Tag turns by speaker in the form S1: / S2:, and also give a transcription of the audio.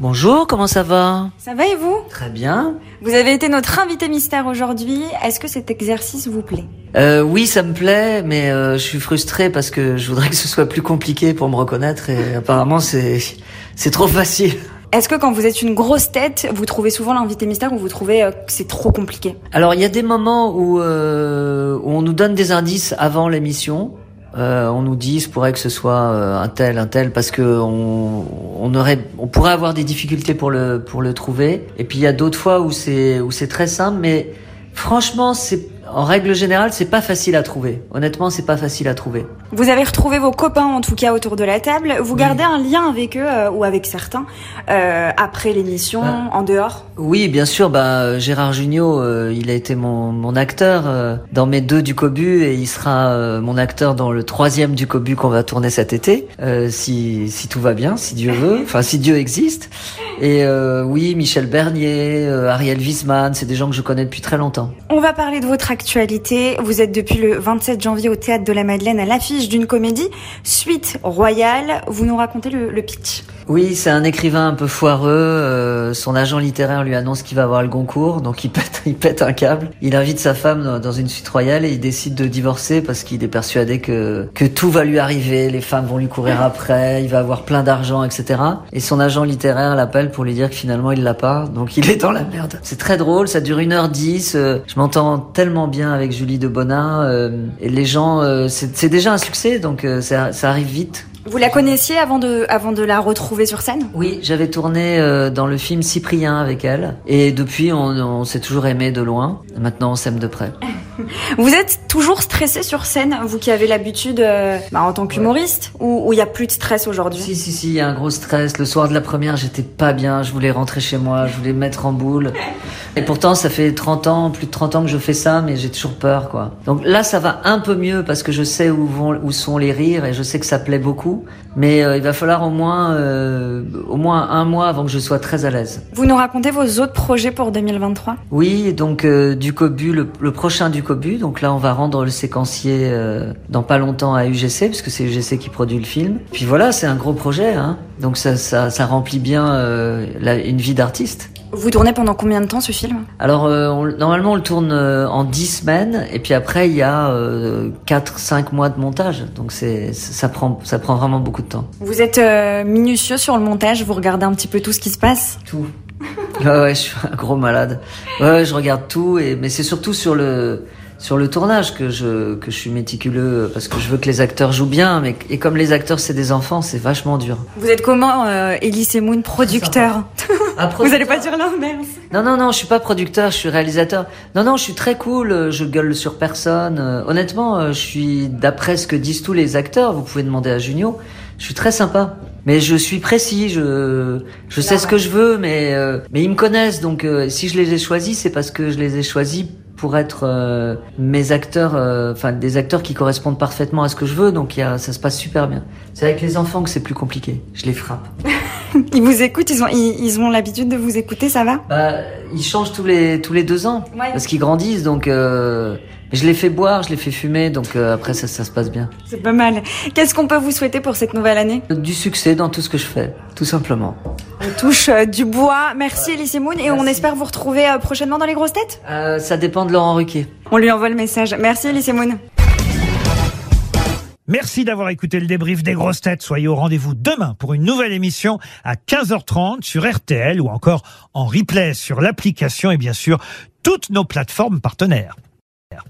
S1: Bonjour, comment ça va?
S2: Ça va et vous?
S1: Très bien.
S2: Vous avez été notre invité mystère aujourd'hui. Est-ce que cet exercice vous plaît?
S1: Euh, oui, ça me plaît, mais euh, je suis frustré parce que je voudrais que ce soit plus compliqué pour me reconnaître et apparemment c'est c'est trop facile.
S2: Est-ce que quand vous êtes une grosse tête, vous trouvez souvent l'invité mystère ou vous trouvez euh, que c'est trop compliqué?
S1: Alors il y a des moments où, euh, où on nous donne des indices avant l'émission. Euh, on nous dit, pourrait que ce soit euh, un tel, un tel, parce que on, on aurait, on pourrait avoir des difficultés pour le pour le trouver. Et puis il y a d'autres fois où c'est où c'est très simple, mais franchement, c'est en règle générale, c'est pas facile à trouver. Honnêtement, c'est pas facile à trouver.
S2: Vous avez retrouvé vos copains en tout cas autour de la table. Vous gardez un lien avec eux euh, ou avec certains euh, après l'émission,
S1: Ah.
S2: en dehors?
S1: Oui, bien sûr. Bah, Gérard Jugnot, euh, il a été mon, mon acteur dans mes deux du Cobu et il sera mon acteur dans le troisième du Cobu qu'on va tourner cet été, si, si tout va bien, si Dieu veut, enfin si Dieu existe. Et oui, Michel Bernier, Ariel Wiesman, c'est des gens que je connais depuis très longtemps.
S2: On va parler de votre actualité. Vous êtes depuis le 27 janvier au Théâtre de la Madeleine à l'affiche d'une comédie, Suite Royale. Vous nous racontez le, pitch
S1: Oui, c'est un écrivain un peu foireux. euh, son agent littéraire lui annonce qu'il va avoir le Goncourt, donc il pète, il pète un câble. Il invite sa femme dans, une suite royale et il décide de divorcer parce qu'il est persuadé que que tout va lui arriver, les femmes vont lui courir après, il va avoir plein d'argent, etc. Et son agent littéraire l'appelle pour lui dire que finalement il l'a pas, donc il est dans la merde. C'est très drôle, ça dure 1h10. euh, je m'entends tellement bien avec Julie de Bonin euh, et les gens, euh, c'est déjà un succès, donc ça, ça arrive vite.
S2: Vous la connaissiez avant de, avant de la retrouver sur scène?
S1: Oui, j'avais tourné euh, dans le film Cyprien avec elle. Et depuis, on, on s'est toujours aimé de loin. Maintenant, on s'aime de près.
S2: Vous êtes toujours stressé sur scène, vous qui avez l'habitude euh, bah, en tant qu'humoriste, ou il y a plus de stress aujourd'hui?
S1: Si, si, si, il y a un gros stress. Le soir de la première, j'étais pas bien. Je voulais rentrer chez moi. Je voulais me mettre en boule. Et pourtant, ça fait 30 ans, plus de 30 ans que je fais ça, mais j'ai toujours peur, quoi. Donc là, ça va un peu mieux parce que je sais où vont, où sont les rires et je sais que ça plaît beaucoup. Mais euh, il va falloir au moins, euh, au moins un mois avant que je sois très à l'aise.
S2: Vous nous racontez vos autres projets pour 2023
S1: Oui, donc euh, du Cobu, le, le prochain du Cobu. Donc là, on va rendre le séquencier euh, dans pas longtemps à UGC, puisque c'est UGC qui produit le film. Puis voilà, c'est un gros projet, hein. Donc ça, ça, ça remplit bien euh, la- une vie d'artiste.
S2: Vous tournez pendant combien de temps ce film?
S1: Alors euh, on- normalement, on le tourne euh, en 10 semaines, et puis après, il y a euh, 4-5 mois de montage. Donc c'est, ça prend, ça prend vraiment beaucoup de temps.
S2: Vous êtes euh, minutieux sur le montage, vous regardez un petit peu tout ce qui se passe?
S1: Tout. Ouais, ouais, je suis un gros malade. Ouais, ouais, je regarde tout, et mais c'est surtout sur le sur le tournage que je que je suis méticuleux parce que je veux que les acteurs jouent bien, mais et comme les acteurs c'est des enfants, c'est vachement dur.
S2: Vous êtes comment, euh, Elise Moon, producteur Vous allez pas dire l'inverse
S1: Non, non, non, je suis pas producteur, je suis réalisateur. Non, non, je suis très cool, euh, je gueule sur personne. Euh, Honnêtement, euh, je suis, d'après ce que disent tous les acteurs, vous pouvez demander à Junio, je suis très sympa. Mais je suis précis, je, je sais ce que je veux, mais, euh, mais ils me connaissent, donc euh, si je les ai choisis, c'est parce que je les ai choisis pour être euh, mes acteurs, euh, enfin des acteurs qui correspondent parfaitement à ce que je veux, donc y a, ça se passe super bien. C'est avec les enfants que c'est plus compliqué, je les frappe.
S2: Ils vous écoutent, ils ont, ils, ils ont l'habitude de vous écouter, ça va?
S1: Bah, ils changent tous les tous les deux ans
S2: Ouais.
S1: parce qu'ils grandissent, donc euh, je les fais boire, je les fais fumer, donc euh, après ça ça se passe bien.
S2: C'est pas mal. Qu'est-ce qu'on peut vous souhaiter pour cette nouvelle année?
S1: Du succès dans tout ce que je fais, tout simplement.
S2: On touche euh, du bois. Merci Elise Moon et on espère vous retrouver euh, prochainement dans les grosses têtes?
S1: Euh, ça dépend de Laurent Ruquier.
S2: On lui envoie le message. Merci Elise Moon.
S3: Merci d'avoir écouté le débrief des grosses têtes. Soyez au rendez-vous demain pour une nouvelle émission à 15h30 sur RTL ou encore en replay sur l'application et bien sûr toutes nos plateformes partenaires.